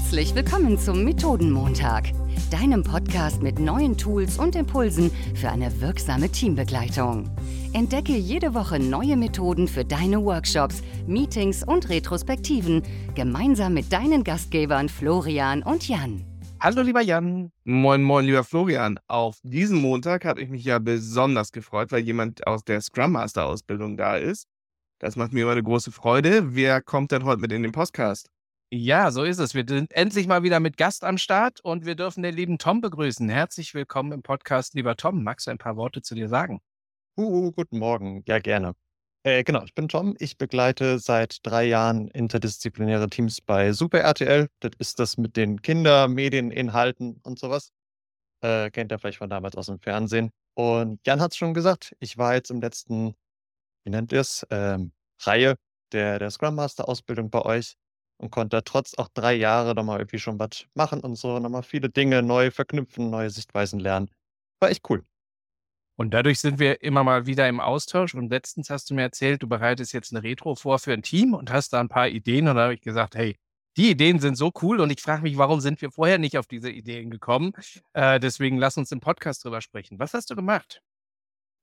Herzlich willkommen zum Methodenmontag, deinem Podcast mit neuen Tools und Impulsen für eine wirksame Teambegleitung. Entdecke jede Woche neue Methoden für deine Workshops, Meetings und Retrospektiven gemeinsam mit deinen Gastgebern Florian und Jan. Hallo lieber Jan. Moin, moin, lieber Florian. Auf diesen Montag habe ich mich ja besonders gefreut, weil jemand aus der Scrum Master Ausbildung da ist. Das macht mir immer eine große Freude. Wer kommt denn heute mit in den Podcast? Ja, so ist es. Wir sind endlich mal wieder mit Gast am Start und wir dürfen den lieben Tom begrüßen. Herzlich willkommen im Podcast, lieber Tom. Magst du ein paar Worte zu dir sagen? Uh, guten Morgen. Ja, gerne. Äh, genau, ich bin Tom. Ich begleite seit drei Jahren interdisziplinäre Teams bei Super RTL. Das ist das mit den Kindermedieninhalten und sowas. Äh, kennt ihr vielleicht von damals aus dem Fernsehen. Und Jan hat es schon gesagt, ich war jetzt im letzten, wie nennt ihr es, ähm, Reihe der, der Scrum Master Ausbildung bei euch und konnte trotz auch drei Jahre nochmal irgendwie schon was machen und so, nochmal viele Dinge neu verknüpfen, neue Sichtweisen lernen. War echt cool. Und dadurch sind wir immer mal wieder im Austausch. Und letztens hast du mir erzählt, du bereitest jetzt eine Retro vor für ein Team und hast da ein paar Ideen. Und da habe ich gesagt, hey, die Ideen sind so cool und ich frage mich, warum sind wir vorher nicht auf diese Ideen gekommen? Äh, deswegen lass uns im Podcast drüber sprechen. Was hast du gemacht?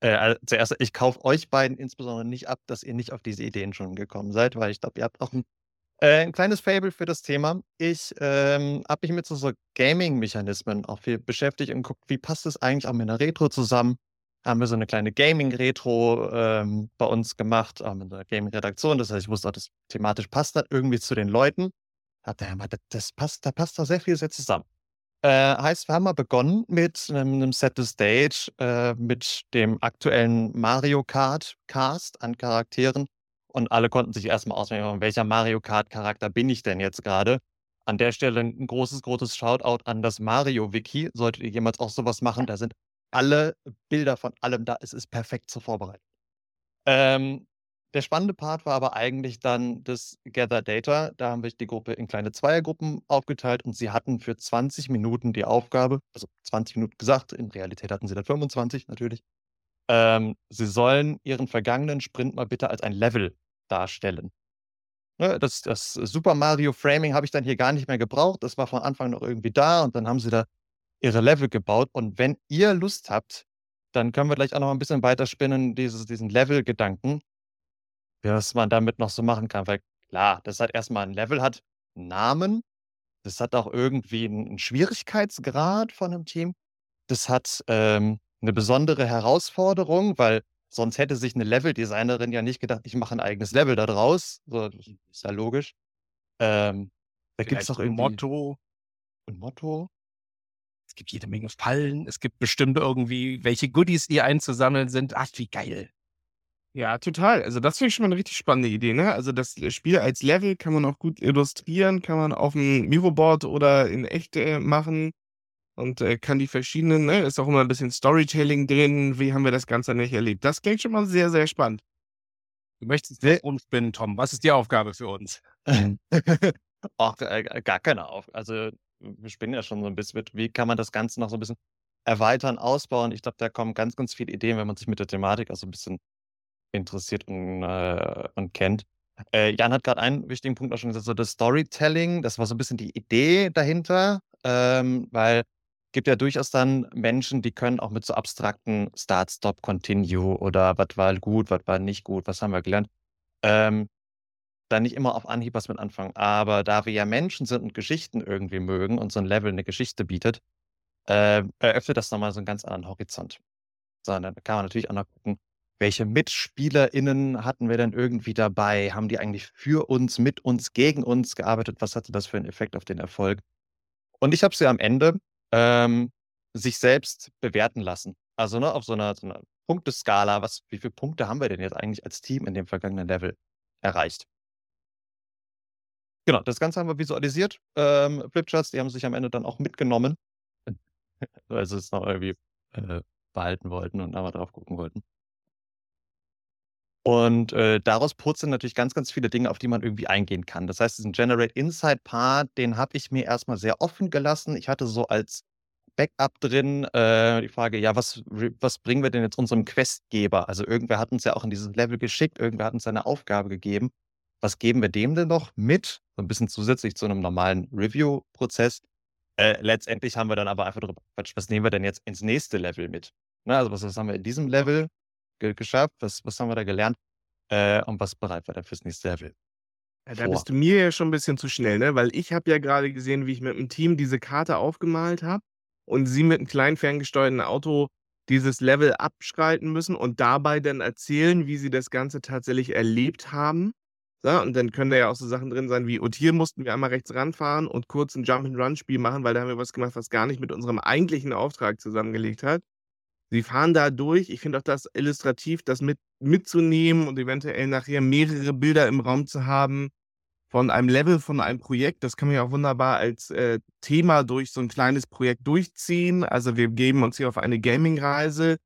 Äh, also zuerst, ich kaufe euch beiden insbesondere nicht ab, dass ihr nicht auf diese Ideen schon gekommen seid, weil ich glaube, ihr habt auch ein äh, 'n kleines Faible für das Thema. Ich, ähm, habe mich mit so so Gaming-Mechanismen auch viel beschäftigt und geguckt, wie passt das eigentlich auch mit 'ner Retro zusammen? Haben wir so eine kleine Gaming-Retro, ähm, bei uns gemacht, auch mit 'ner Gaming-Redaktion. Das heißt, ich wusste auch, das thematisch passt das irgendwie zu den Leuten. „Ja, aber das das passt da passt doch sehr viel sehr zusammen.“ Äh, heißt, wir haben mal begonnen mit einem 'nem Set the Stage, äh, mit dem aktuellen Mario Kart Cast an Charakteren. Und alle konnten sich erstmal auswählen, welcher Mario Kart-Charakter bin ich denn jetzt gerade? An der Stelle ein großes, großes Shoutout an das Mario-Wiki. Solltet ihr jemals auch sowas machen, da sind alle Bilder von allem da. Es ist perfekt zur Vorbereitung. Ähm, der spannende Part war aber eigentlich dann das Gather Data. Da haben wir die Gruppe in kleine Zweiergruppen aufgeteilt und sie hatten für 20 Minuten die Aufgabe, also 20 Minuten gesagt, in Realität hatten sie dann 25 natürlich. Ähm, sie sollen ihren vergangenen Sprint mal bitte als ein Level darstellen. Ne, das das Super Mario Framing habe ich dann hier gar nicht mehr gebraucht. Das war von Anfang noch irgendwie da und dann haben sie da ihre Level gebaut. Und wenn ihr Lust habt, dann können wir gleich auch noch ein bisschen weiterspinnen, dieses diesen Level-Gedanken, was man damit noch so machen kann. Weil klar, das hat erst mal 'n Level hat 'n Namen, das hat auch irgendwie einen Schwierigkeitsgrad von einem Team. Das hat, ähm, 'ne besondere Herausforderung, weil Sonst hätte sich eine Leveldesignerin ja nicht gedacht: „Ich mache ein eigenes Level da draus.“ So, das ist ja logisch. Ähm, da gibt's Vielleicht doch irgendwie Motto. 'n Motto? Es gibt jede Menge Fallen. Es gibt bestimmt irgendwie welche Goodies, die einzusammeln sind. Ach, wie geil. Ja, total. Also, das finde ich schon mal 'ne richtig spannende Idee, ne? Also, das Spiel als Level kann man auch gut illustrieren, kann man auf'm Miroboard oder in echt, äh, machen und, äh, kann die verschiedenen ne, ist auch immer 'n bisschen Storytelling drin. Wie haben wir das Ganze nicht erlebt? Das klingt schon mal sehr, sehr spannend. Du möchtest was rumspinnen, Tom. Was ist die Aufgabe für uns? Ach, äh, gar keine Auf also, wir spinnen ja schon so 'n bisschen mit, wie kann man das Ganze noch so 'n bisschen erweitern, ausbauen? Ich glaube, da kommen ganz, ganz viele Ideen, wenn man sich mit der Thematik auch so 'n bisschen interessiert und, äh und kennt. Äh, Jan hat grad einen wichtigen Punkt auch schon gesagt, so das Storytelling, das war so 'n bisschen die Idee dahinter, ähm, weil gibt ja durchaus dann Menschen, die können auch mit so abstrakten Start, Stop, Continue oder was war gut, was war nicht gut, was haben wir gelernt, ähm, da nicht immer auf Anhieb was mit anfangen. Aber da wir ja Menschen sind und Geschichten irgendwie mögen und so 'n Level 'ne Geschichte bietet, ähm, eröffnet das noch mal so 'n ganz anderen Horizont. So, und dann kann man natürlich auch noch gucken, welche MitspielerInnen hatten wir denn irgendwie dabei? Haben die eigentlich für uns, mit uns, gegen uns gearbeitet? Was hatte das für 'n Effekt auf den Erfolg? Und ich habe sie am Ende ähm, sich selbst bewerten lassen. Also, ne, auf so 'ner so 'ner Punkteskala, was wie viel Punkte haben wir denn jetzt eigentlich als Team in dem vergangenen Level erreicht? Genau, das Ganze haben wir visualisiert. Ähm, Flipcharts, die haben sich am Ende dann auch mitgenommen, weil sie es noch irgendwie, äh, behalten wollten und da mal drauf gucken wollten. Und, äh, daraus purzeln natürlich ganz, ganz viele Dinge, auf die man irgendwie eingehen kann. Das heißt, diesen Generate Insight Part, den habe ich mir erst mal sehr offen gelassen. Ich hatte so als Backup drin, äh, die Frage: „Ja, was was bringen wir denn jetzt unserem Questgeber?“ Also, irgendwer hat uns ja auch in dieses Level geschickt, irgendwer hat uns ja 'ne Aufgabe gegeben. was geben wir dem denn noch mit? So ein bisschen zusätzlich zu einem normalen Review-Prozess. Äh, letztendlich haben wir dann aber einfach darüber was nehmen wir denn jetzt ins nächste Level mit? Ne, also was, was haben wir in diesem Level ge geschafft? Was, was haben wir da gelernt? Äh, und was bereiten wir dann fürs nächste Level? Ja, da bist du mir ja schon ein bisschen zu schnell, ne? Weil ich habe ja gerade gesehen, wie ich mit dem Team diese Karte aufgemalt habe und sie mit einem kleinen ferngesteuerten Auto dieses Level abschreiten müssen und dabei dann erzählen, wie sie das Ganze tatsächlich erlebt haben. So, und dann können da ja auch so Sachen drin sein wie, und hier mussten wir einmal rechts ranfahren und kurz ein Jump-and-Run-Spiel machen, weil da haben wir was gemacht, was gar nicht mit unserem eigentlichen Auftrag zusammengelegt hat. Sie fahren da durch. Ich finde auch das illustrativ, das mit, mitzunehmen und eventuell nachher mehrere Bilder im Raum zu haben von einem Level, von einem Projekt. Das kann man ja auch wunderbar als äh, Thema durch so ein kleines Projekt durchziehen. Also wir geben uns hier auf eine Gaming-Reise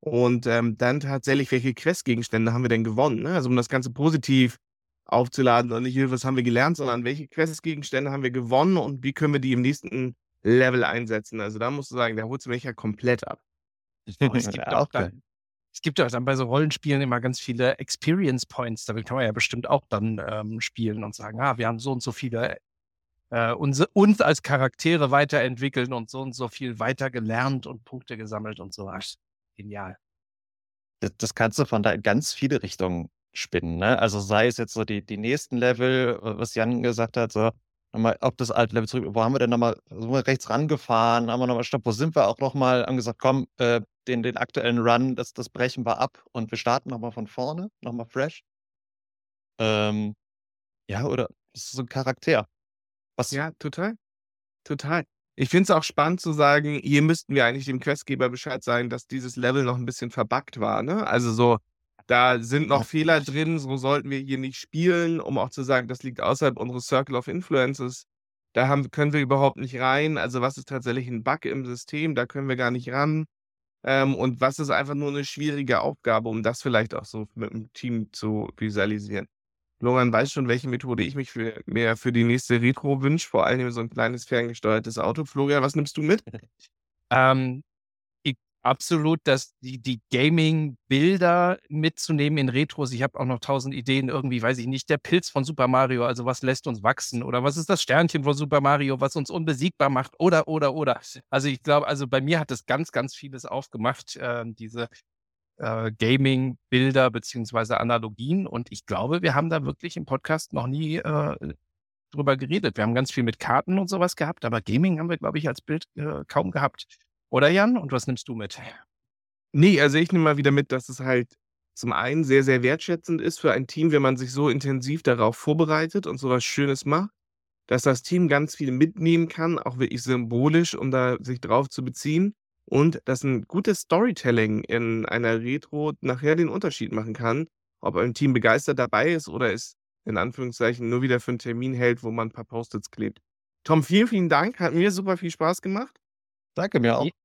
und ähm, dann tatsächlich, welche Questgegenstände haben wir denn gewonnen? Ne? Also um das Ganze positiv aufzuladen und nicht, was haben wir gelernt, sondern welche Questgegenstände haben wir gewonnen und wie können wir die im nächsten Level einsetzen. Also da musst du sagen, da holst du mich ja komplett ab. Es, gibt auch dann, es gibt auch dann bei so Rollenspielen immer ganz viele Experience Points. Damit kann man ja bestimmt auch dann ähm, spielen und sagen, ah, wir haben so und so viele äh, uns, uns als Charaktere weiterentwickelt und so und so viel weiter gelernt und Punkte gesammelt und so. Ach, genial. Das, das kannst du von da in ganz viele Richtungen spinnen. Ne? Also sei es jetzt so die, die nächsten Level, was Jan gesagt hat, so nochmal auf das alte Level zurück. Wo haben wir denn nochmal, sind wir rechts rangefahren? Haben wir nochmal, stopp, wo sind wir auch nochmal? Haben gesagt, komm, äh, den, den aktuellen Run, das, das brechen wir ab und wir starten nochmal von vorne, nochmal fresh. Ähm, ja, oder das ist so ein Charakter. Was? Ja, total. Total. Ich finde es auch spannend zu sagen, hier müssten wir eigentlich dem Questgeber Bescheid sagen, dass dieses Level noch ein bisschen verbuggt war. Ne? Also so, da sind noch Fehler drin, so sollten wir hier nicht spielen, um auch zu sagen, das liegt außerhalb unseres Circle of Influences. Da haben, können wir überhaupt nicht rein. Also was ist tatsächlich ein Bug im System? Da können wir gar nicht ran. Ähm, und was ist einfach nur eine schwierige Aufgabe, um das vielleicht auch so mit dem Team zu visualisieren. Florian weiß schon, welche Methode ich mich für, mehr für die nächste Retro wünsche, vor allem so ein kleines ferngesteuertes Auto. Florian, was nimmst du mit? ähm, absolut, dass die, die Gaming-Bilder mitzunehmen in Retros. Ich habe auch noch tausend Ideen, irgendwie, weiß ich nicht, der Pilz von Super Mario, also was lässt uns wachsen oder was ist das Sternchen von Super Mario, was uns unbesiegbar macht oder, oder, oder. Also ich glaube, also bei mir hat es ganz, ganz vieles aufgemacht, äh, diese äh, Gaming-Bilder beziehungsweise Analogien und ich glaube, wir haben da wirklich im Podcast noch nie äh, drüber geredet. Wir haben ganz viel mit Karten und sowas gehabt, aber Gaming haben wir, glaube ich, als Bild äh, kaum gehabt. Oder Jan? Und was nimmst du mit? Nee, also ich nehme mal wieder mit, dass es halt zum einen sehr, sehr wertschätzend ist für ein Team, wenn man sich so intensiv darauf vorbereitet und sowas Schönes macht, dass das Team ganz viel mitnehmen kann, auch wirklich symbolisch, um da sich drauf zu beziehen. Und dass ein gutes Storytelling in einer Retro nachher den Unterschied machen kann, ob ein Team begeistert dabei ist oder es in Anführungszeichen nur wieder für einen Termin hält, wo man ein paar Post-its klebt. Tom, vielen, vielen Dank. Hat mir super viel Spaß gemacht. Danke mir auch.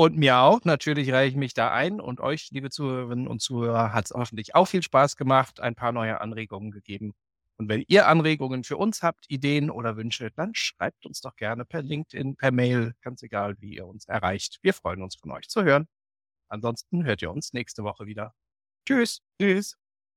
Und mir auch. Natürlich reiche ich mich da ein. Und euch, liebe Zuhörerinnen und Zuhörer, hat es hoffentlich auch viel Spaß gemacht, ein paar neue Anregungen gegeben. Und wenn ihr Anregungen für uns habt, Ideen oder Wünsche, dann schreibt uns doch gerne per LinkedIn, per Mail, ganz egal, wie ihr uns erreicht. Wir freuen uns von euch zu hören. Ansonsten hört ihr uns nächste Woche wieder. Tschüss. Tschüss.